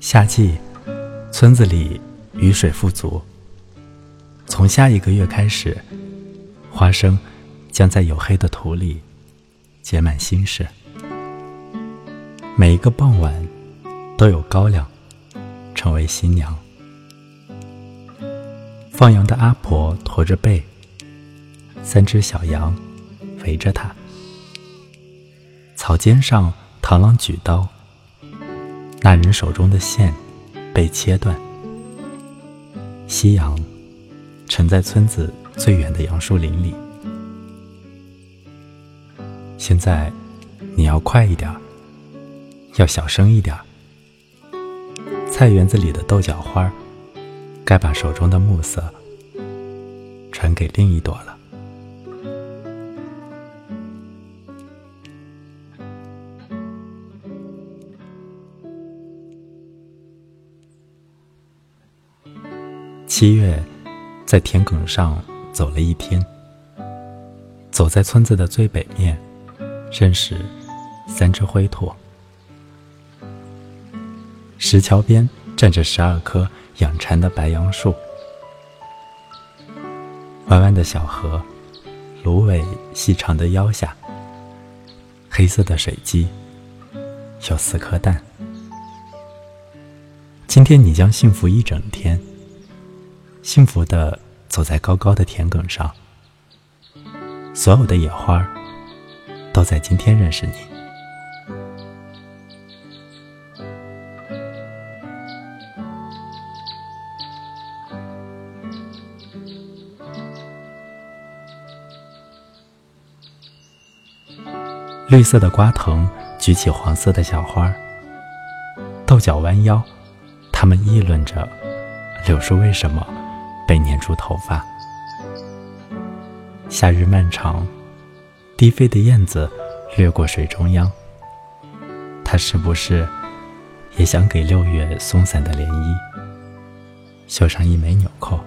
夏季，村子里雨水富足。从下一个月开始，花生将在黝黑的土里结满心事。每一个傍晚，都有高粱成为新娘。放羊的阿婆驼着背，三只小羊围着她。草尖上，螳螂举刀，那人手中的线被切断。夕阳沉在村子最远的杨树林里。现在你要快一点，要小声一点。菜园子里的豆角花，该把手中的暮色传给另一朵了。七月，在田埂上走了一天。走在村子的最北面，认识三只灰兔。石桥边站着十二棵养蚕的白杨树。弯弯的小河，芦苇细长的腰下，黑色的水鸡，有四颗蛋。今天你将幸福一整天。幸福的走在高高的田埂上，所有的野花都在今天认识你。绿色的瓜藤举起黄色的小花，豆角弯腰，他们议论着柳树为什么。被粘住头发。夏日漫长，低飞的燕子掠过水中央。它是不是也想给六月松散的涟漪绣上一枚纽扣？